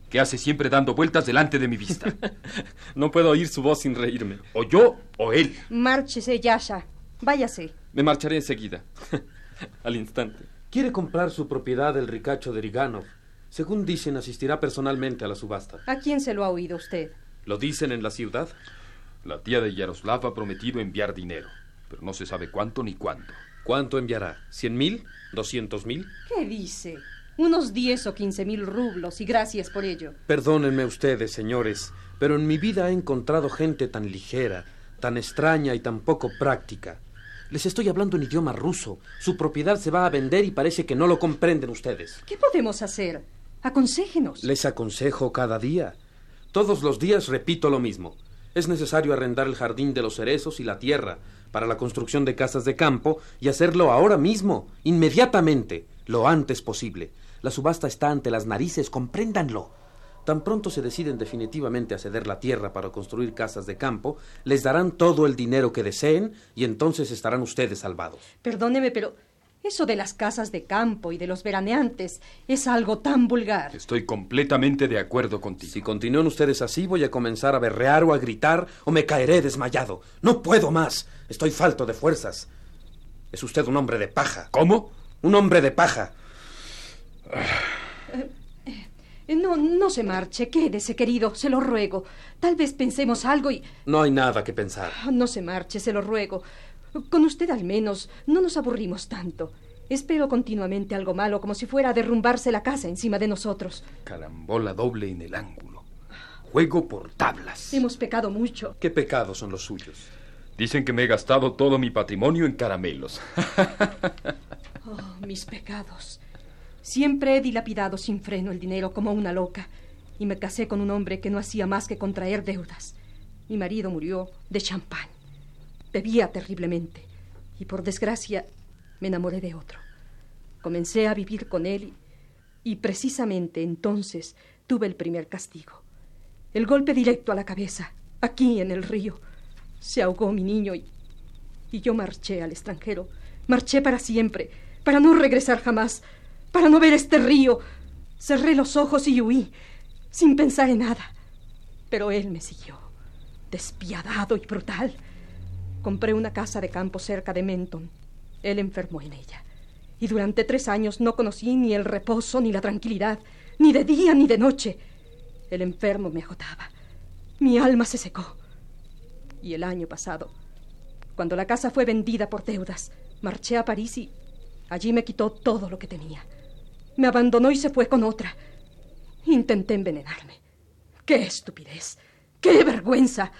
¿Qué hace siempre dando vueltas delante de mi vista? no puedo oír su voz sin reírme. O yo o él. Márchese, Yasha. Váyase. Me marcharé enseguida. Al instante. Quiere comprar su propiedad el ricacho de Riganov. Según dicen, asistirá personalmente a la subasta. ¿A quién se lo ha oído usted? ¿Lo dicen en la ciudad? La tía de Yaroslav ha prometido enviar dinero, pero no se sabe cuánto ni cuándo. ¿Cuánto enviará? ¿Cien mil? ¿Doscientos mil? ¿Qué dice? Unos diez o quince mil rublos, y gracias por ello. Perdónenme ustedes, señores, pero en mi vida he encontrado gente tan ligera, tan extraña y tan poco práctica. Les estoy hablando en idioma ruso. Su propiedad se va a vender y parece que no lo comprenden ustedes. ¿Qué podemos hacer? Aconséjenos. Les aconsejo cada día. Todos los días repito lo mismo. Es necesario arrendar el jardín de los cerezos y la tierra para la construcción de casas de campo y hacerlo ahora mismo, inmediatamente, lo antes posible. La subasta está ante las narices, compréndanlo. Tan pronto se deciden definitivamente a ceder la tierra para construir casas de campo, les darán todo el dinero que deseen y entonces estarán ustedes salvados. Perdóneme, pero eso de las casas de campo y de los veraneantes es algo tan vulgar. Estoy completamente de acuerdo contigo. Si continúan ustedes así, voy a comenzar a berrear o a gritar o me caeré desmayado. No puedo más. Estoy falto de fuerzas. Es usted un hombre de paja. ¿Cómo? Un hombre de paja. Eh, no, no se marche. Quédese, querido. Se lo ruego. Tal vez pensemos algo y... No hay nada que pensar. No se marche, se lo ruego. Con usted al menos no nos aburrimos tanto. Espero continuamente algo malo, como si fuera a derrumbarse la casa encima de nosotros. Carambola doble en el ángulo. Juego por tablas. Hemos pecado mucho. ¿Qué pecados son los suyos? Dicen que me he gastado todo mi patrimonio en caramelos. oh, mis pecados. Siempre he dilapidado sin freno el dinero como una loca y me casé con un hombre que no hacía más que contraer deudas. Mi marido murió de champán. Bebía terriblemente y por desgracia me enamoré de otro. Comencé a vivir con él y, precisamente entonces tuve el primer castigo. El golpe directo a la cabeza, aquí en el río. Se ahogó mi niño y, y yo marché al extranjero. Marché para siempre, para no regresar jamás, para no ver este río. Cerré los ojos y huí, sin pensar en nada. Pero él me siguió, despiadado y brutal. Compré una casa de campo cerca de Menton. Él enfermó en ella. Y durante tres años no conocí ni el reposo ni la tranquilidad, ni de día ni de noche. El enfermo me agotaba. Mi alma se secó. Y el año pasado, cuando la casa fue vendida por deudas, marché a París y allí me quitó todo lo que tenía. Me abandonó y se fue con otra. Intenté envenenarme. ¡Qué estupidez! ¡Qué vergüenza!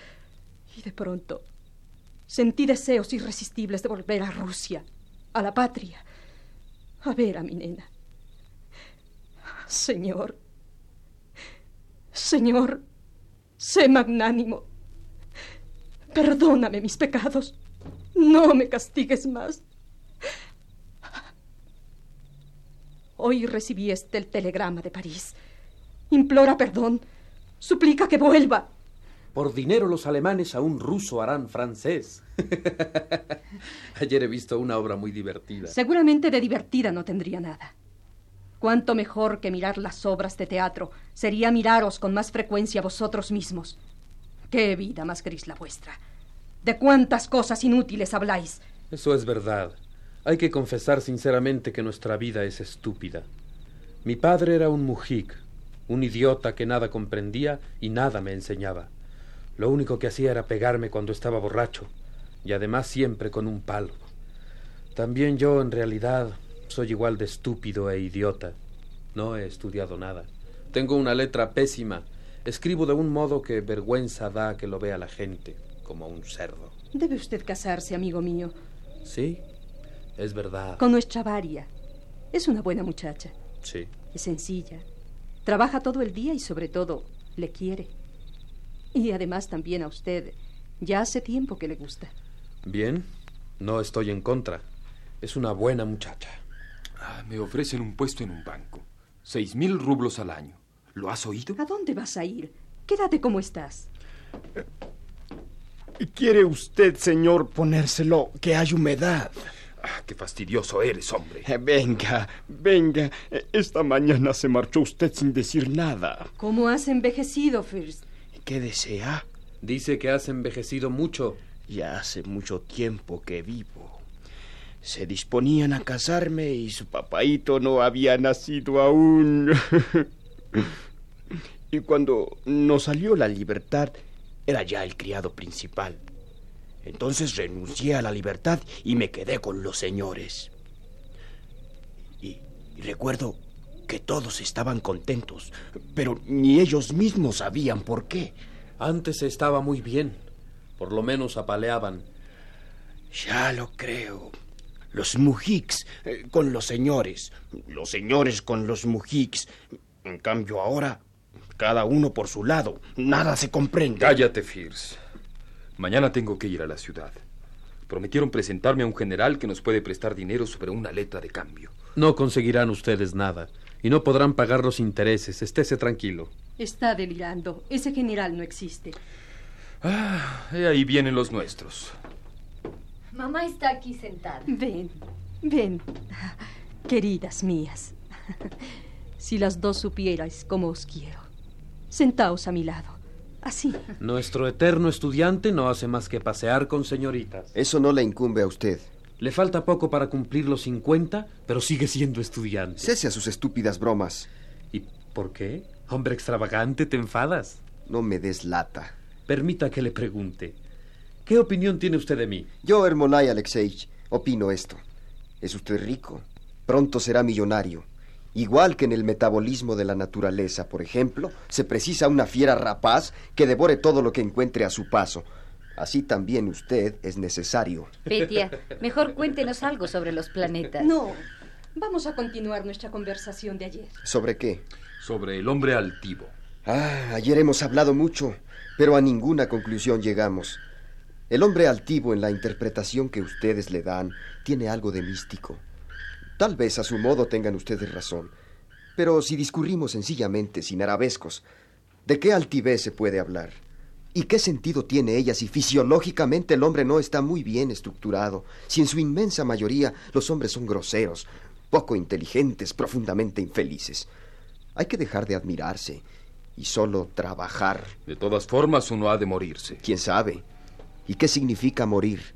Y de pronto Sentí deseos irresistibles de volver a Rusia, a la patria, a ver a mi nena. Señor, Señor, sé magnánimo. Perdóname mis pecados. No me castigues más. Hoy recibí este telegrama de París. Implora perdón. Suplica que vuelva. Por dinero los alemanes a un ruso harán francés. Ayer he visto una obra muy divertida. Seguramente de divertida no tendría nada. Cuánto mejor que mirar las obras de teatro sería miraros con más frecuencia vosotros mismos. Qué vida más gris la vuestra. De cuántas cosas inútiles habláis. Eso es verdad. Hay que confesar sinceramente que nuestra vida es estúpida. Mi padre era un mujik, un idiota que nada comprendía y nada me enseñaba. Lo único que hacía era pegarme cuando estaba borracho, y además siempre con un palo. También yo, en realidad, soy igual de estúpido e idiota. No he estudiado nada. Tengo una letra pésima. Escribo de un modo que vergüenza da que lo vea la gente, como un cerdo. Debe usted casarse, amigo mío. Sí, es verdad. Con nuestra varia. Es una buena muchacha. Sí. Es sencilla. Trabaja todo el día y sobre todo le quiere. Y además también a usted. Ya hace tiempo que le gusta. Bien, no estoy en contra. Es una buena muchacha. Ah, me ofrecen un puesto en un banco. Seis mil rublos al año. ¿Lo has oído? ¿A dónde vas a ir? Quédate como estás. ¿Quiere usted, señor, ponérselo que hay humedad? Ah, qué fastidioso eres, hombre. Eh, venga, venga. Esta mañana se marchó usted sin decir nada. ¿Cómo has envejecido, First? ¿Qué desea? Dice que has envejecido mucho. Ya hace mucho tiempo que vivo. Se disponían a casarme y su papaito no había nacido aún. y cuando nos salió la libertad, era ya el criado principal. Entonces renuncié a la libertad y me quedé con los señores. Y, y recuerdo que todos estaban contentos, pero ni ellos mismos sabían por qué. Antes estaba muy bien, por lo menos apaleaban. Ya lo creo. Los mujiks eh, con los señores, los señores con los mujiks. En cambio ahora, cada uno por su lado. Nada se comprende. Cállate, Fierce. Mañana tengo que ir a la ciudad. Prometieron presentarme a un general que nos puede prestar dinero sobre una letra de cambio. No conseguirán ustedes nada y no podrán pagar los intereses. Estése tranquilo. Está delirando. Ese general no existe. Ah, y ahí vienen los nuestros. Mamá está aquí sentada. Ven, ven. Queridas mías. Si las dos supierais cómo os quiero. Sentaos a mi lado. Así. Nuestro eterno estudiante no hace más que pasear con señoritas. Eso no le incumbe a usted. Le falta poco para cumplir los 50, pero sigue siendo estudiante. Cese a sus estúpidas bromas. ¿Y por qué? Hombre extravagante, ¿te enfadas? No me des lata. Permita que le pregunte. ¿Qué opinión tiene usted de mí? Yo, Hermonay Alexeich, opino esto. Es usted rico. Pronto será millonario. Igual que en el metabolismo de la naturaleza, por ejemplo, se precisa una fiera rapaz que devore todo lo que encuentre a su paso. Así también usted es necesario. Petia, mejor cuéntenos algo sobre los planetas. No. Vamos a continuar nuestra conversación de ayer. ¿Sobre qué? Sobre el hombre altivo. Ah, ayer hemos hablado mucho, pero a ninguna conclusión llegamos. El hombre altivo en la interpretación que ustedes le dan tiene algo de místico. Tal vez a su modo tengan ustedes razón, pero si discurrimos sencillamente, sin arabescos, ¿de qué altivez se puede hablar? ¿Y qué sentido tiene ella si fisiológicamente el hombre no está muy bien estructurado, si en su inmensa mayoría los hombres son groseros, poco inteligentes, profundamente infelices? Hay que dejar de admirarse y solo trabajar. De todas formas, uno ha de morirse. ¿Quién sabe? ¿Y qué significa morir?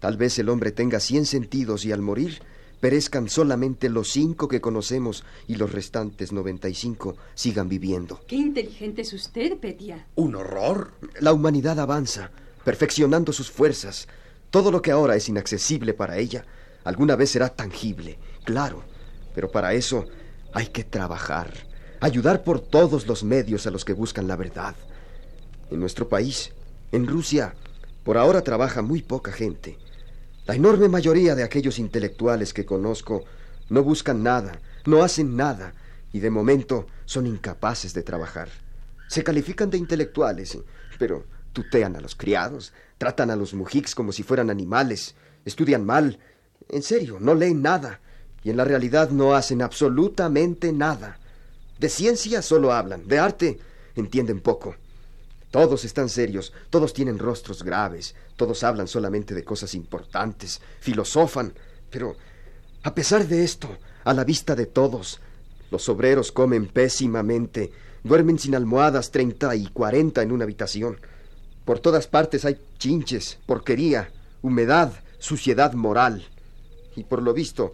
Tal vez el hombre tenga cien sentidos y al morir perezcan solamente los cinco que conocemos y los restantes noventa y cinco sigan viviendo. Qué inteligente es usted, Petia. Un horror. La humanidad avanza, perfeccionando sus fuerzas. Todo lo que ahora es inaccesible para ella, alguna vez será tangible, claro. Pero para eso hay que trabajar, ayudar por todos los medios a los que buscan la verdad. En nuestro país, en Rusia, por ahora trabaja muy poca gente. La enorme mayoría de aquellos intelectuales que conozco no buscan nada, no hacen nada y de momento son incapaces de trabajar. Se califican de intelectuales, pero tutean a los criados, tratan a los mujiks como si fueran animales, estudian mal, en serio, no leen nada y en la realidad no hacen absolutamente nada. De ciencia solo hablan, de arte entienden poco. Todos están serios, todos tienen rostros graves, todos hablan solamente de cosas importantes, filosofan, pero a pesar de esto, a la vista de todos, los obreros comen pésimamente, duermen sin almohadas treinta y cuarenta en una habitación. Por todas partes hay chinches, porquería, humedad, suciedad moral. Y por lo visto,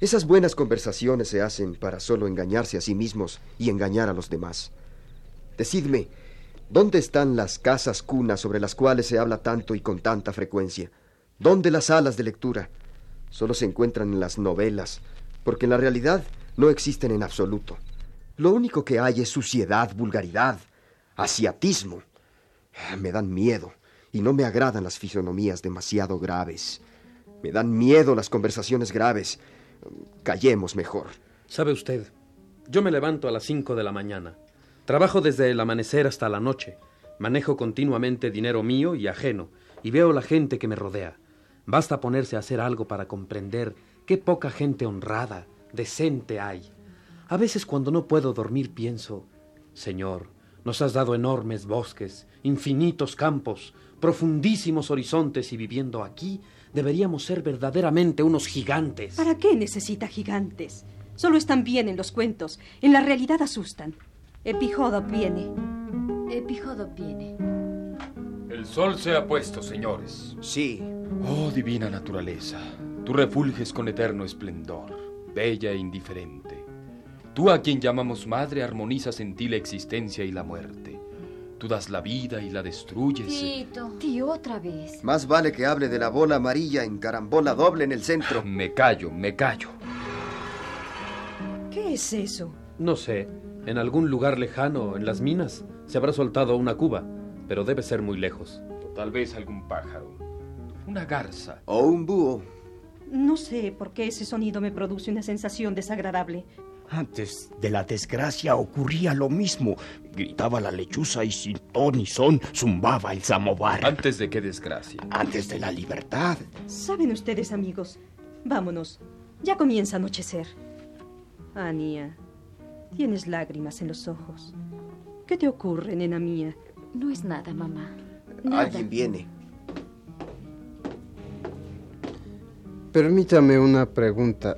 esas buenas conversaciones se hacen para solo engañarse a sí mismos y engañar a los demás. Decidme, ¿Dónde están las casas cunas sobre las cuales se habla tanto y con tanta frecuencia? ¿Dónde las salas de lectura? Solo se encuentran en las novelas, porque en la realidad no existen en absoluto. Lo único que hay es suciedad, vulgaridad, asiatismo. Me dan miedo y no me agradan las fisonomías demasiado graves. Me dan miedo las conversaciones graves. Callemos mejor. ¿Sabe usted? Yo me levanto a las cinco de la mañana. Trabajo desde el amanecer hasta la noche. Manejo continuamente dinero mío y ajeno, y veo la gente que me rodea. Basta ponerse a hacer algo para comprender qué poca gente honrada, decente hay. A veces cuando no puedo dormir pienso, Señor, nos has dado enormes bosques, infinitos campos, profundísimos horizontes y viviendo aquí deberíamos ser verdaderamente unos gigantes. ¿Para qué necesita gigantes? Solo están bien en los cuentos, en la realidad asustan. Epijodo viene. Epijodo viene. El sol se ha puesto, señores. Sí. Oh, divina naturaleza, tú refulges con eterno esplendor, bella e indiferente. Tú a quien llamamos madre armonizas en ti la existencia y la muerte. Tú das la vida y la destruyes. Tito. Tío, otra vez. Más vale que hable de la bola amarilla en carambola doble en el centro. Me callo, me callo. ¿Qué es eso? No sé. En algún lugar lejano, en las minas, se habrá soltado una cuba, pero debe ser muy lejos. Tal vez algún pájaro. Una garza. O un búho. No sé por qué ese sonido me produce una sensación desagradable. Antes de la desgracia ocurría lo mismo. Gritaba la lechuza y sin ton ni son zumbaba el samovar. ¿Antes de qué desgracia? Antes de la libertad. Saben ustedes, amigos, vámonos. Ya comienza a anochecer. Ania, tienes lágrimas en los ojos. ¿Qué te ocurre, nena mía? No es nada, mamá. Nada. Alguien viene. Permítame una pregunta.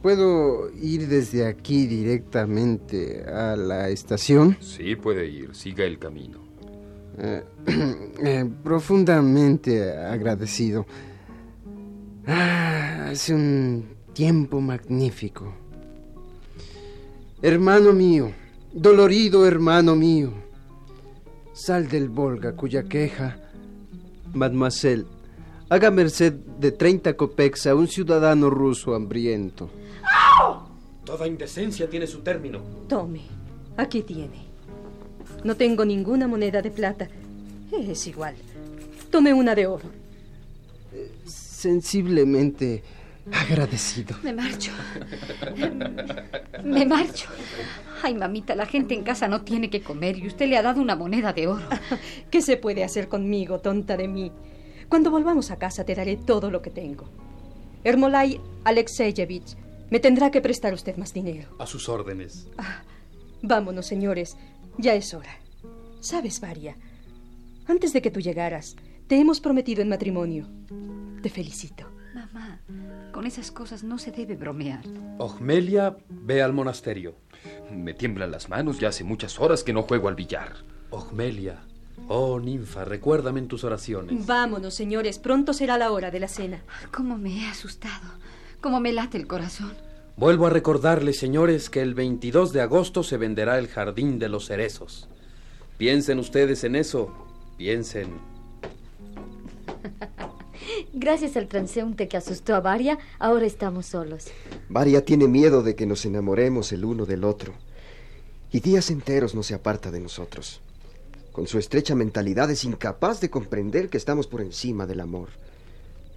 ¿Puedo ir desde aquí directamente a la estación? Sí, puede ir. Siga el camino. Eh, eh, profundamente agradecido. Ah, hace un tiempo magnífico. Hermano mío, dolorido hermano mío, sal del Volga cuya queja, mademoiselle, haga merced de 30 copex a un ciudadano ruso hambriento. Toda indecencia tiene su término. Tome, aquí tiene. No tengo ninguna moneda de plata. Es igual. Tome una de oro. Sensiblemente agradecido. Me marcho. Me marcho. Ay, mamita, la gente en casa no tiene que comer y usted le ha dado una moneda de oro. ¿Qué se puede hacer conmigo, tonta de mí? Cuando volvamos a casa te daré todo lo que tengo. Ermolai Alexeyevich, me tendrá que prestar usted más dinero. A sus órdenes. Ah, vámonos, señores. Ya es hora. ¿Sabes, Varia? Antes de que tú llegaras, te hemos prometido en matrimonio. Te felicito. Mamá, con esas cosas no se debe bromear. Ogmelia, ve al monasterio. Me tiemblan las manos, ya hace muchas horas que no juego al billar. Ogmelia, oh ninfa, recuérdame en tus oraciones. Vámonos, señores, pronto será la hora de la cena. Cómo me he asustado, cómo me late el corazón. Vuelvo a recordarles, señores, que el 22 de agosto se venderá el jardín de los cerezos. Piensen ustedes en eso, piensen. Gracias al transeúnte que asustó a Varia, ahora estamos solos. Varia tiene miedo de que nos enamoremos el uno del otro. Y días enteros no se aparta de nosotros. Con su estrecha mentalidad es incapaz de comprender que estamos por encima del amor.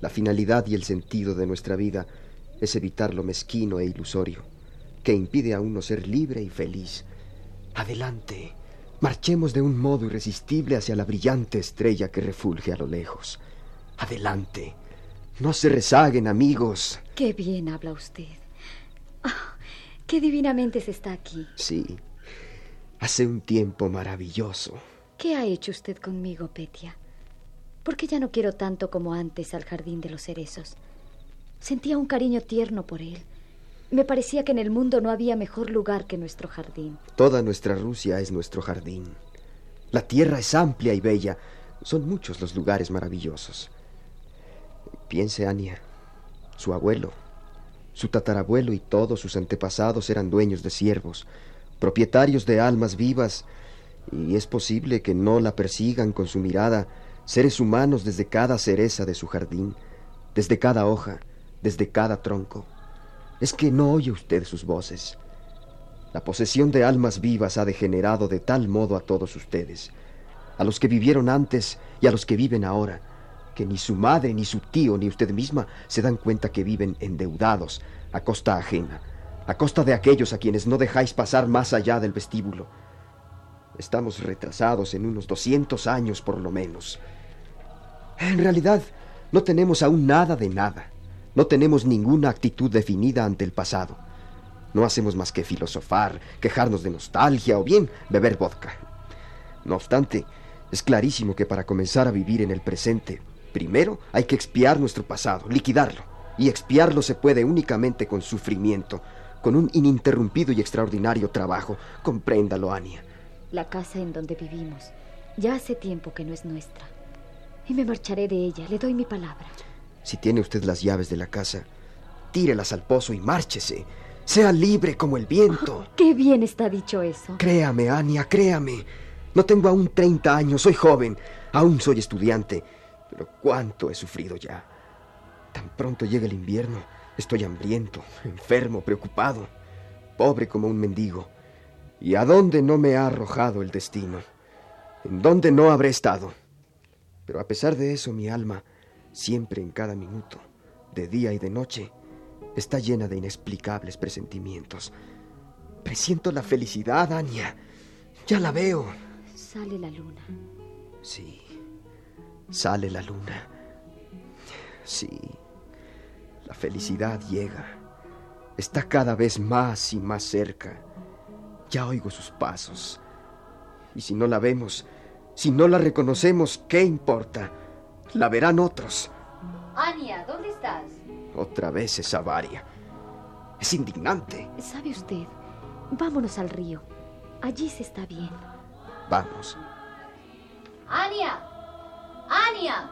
La finalidad y el sentido de nuestra vida es evitar lo mezquino e ilusorio, que impide a uno ser libre y feliz. Adelante, marchemos de un modo irresistible hacia la brillante estrella que refulge a lo lejos. Adelante, no se rezaguen, amigos. Qué bien habla usted. Ah, qué divinamente se está aquí. Sí, hace un tiempo maravilloso. ¿Qué ha hecho usted conmigo, Petia? ¿Por qué ya no quiero tanto como antes al jardín de los cerezos? Sentía un cariño tierno por él. Me parecía que en el mundo no había mejor lugar que nuestro jardín. Toda nuestra Rusia es nuestro jardín. La tierra es amplia y bella. Son muchos los lugares maravillosos. Piense, Ania. Su abuelo, su tatarabuelo y todos sus antepasados eran dueños de siervos, propietarios de almas vivas, y es posible que no la persigan con su mirada seres humanos desde cada cereza de su jardín, desde cada hoja, desde cada tronco. Es que no oye usted sus voces. La posesión de almas vivas ha degenerado de tal modo a todos ustedes, a los que vivieron antes y a los que viven ahora, que ni su madre, ni su tío, ni usted misma se dan cuenta que viven endeudados, a costa ajena, a costa de aquellos a quienes no dejáis pasar más allá del vestíbulo. Estamos retrasados en unos 200 años por lo menos. En realidad, no tenemos aún nada de nada. No tenemos ninguna actitud definida ante el pasado. No hacemos más que filosofar, quejarnos de nostalgia o bien beber vodka. No obstante, es clarísimo que para comenzar a vivir en el presente, primero hay que expiar nuestro pasado, liquidarlo. Y expiarlo se puede únicamente con sufrimiento, con un ininterrumpido y extraordinario trabajo. Compréndalo, Ania. La casa en donde vivimos ya hace tiempo que no es nuestra. Y me marcharé de ella, le doy mi palabra. Si tiene usted las llaves de la casa, tírelas al pozo y márchese. Sea libre como el viento. Oh, qué bien está dicho eso. Créame, Ania, créame. No tengo aún 30 años, soy joven, aún soy estudiante, pero cuánto he sufrido ya. Tan pronto llega el invierno, estoy hambriento, enfermo, preocupado, pobre como un mendigo. ¿Y a dónde no me ha arrojado el destino? ¿En dónde no habré estado? Pero a pesar de eso, mi alma siempre en cada minuto, de día y de noche, está llena de inexplicables presentimientos. Presiento la felicidad, Anya. Ya la veo. Sale la luna. Sí, sale la luna. Sí, la felicidad llega. Está cada vez más y más cerca. Ya oigo sus pasos. Y si no la vemos, si no la reconocemos, ¿qué importa? La verán otros. Ania, ¿dónde estás? Otra vez esa varia. Es indignante. ¿Sabe usted? Vámonos al río. Allí se está bien. Vamos. ¡Ania! 阿尼亚。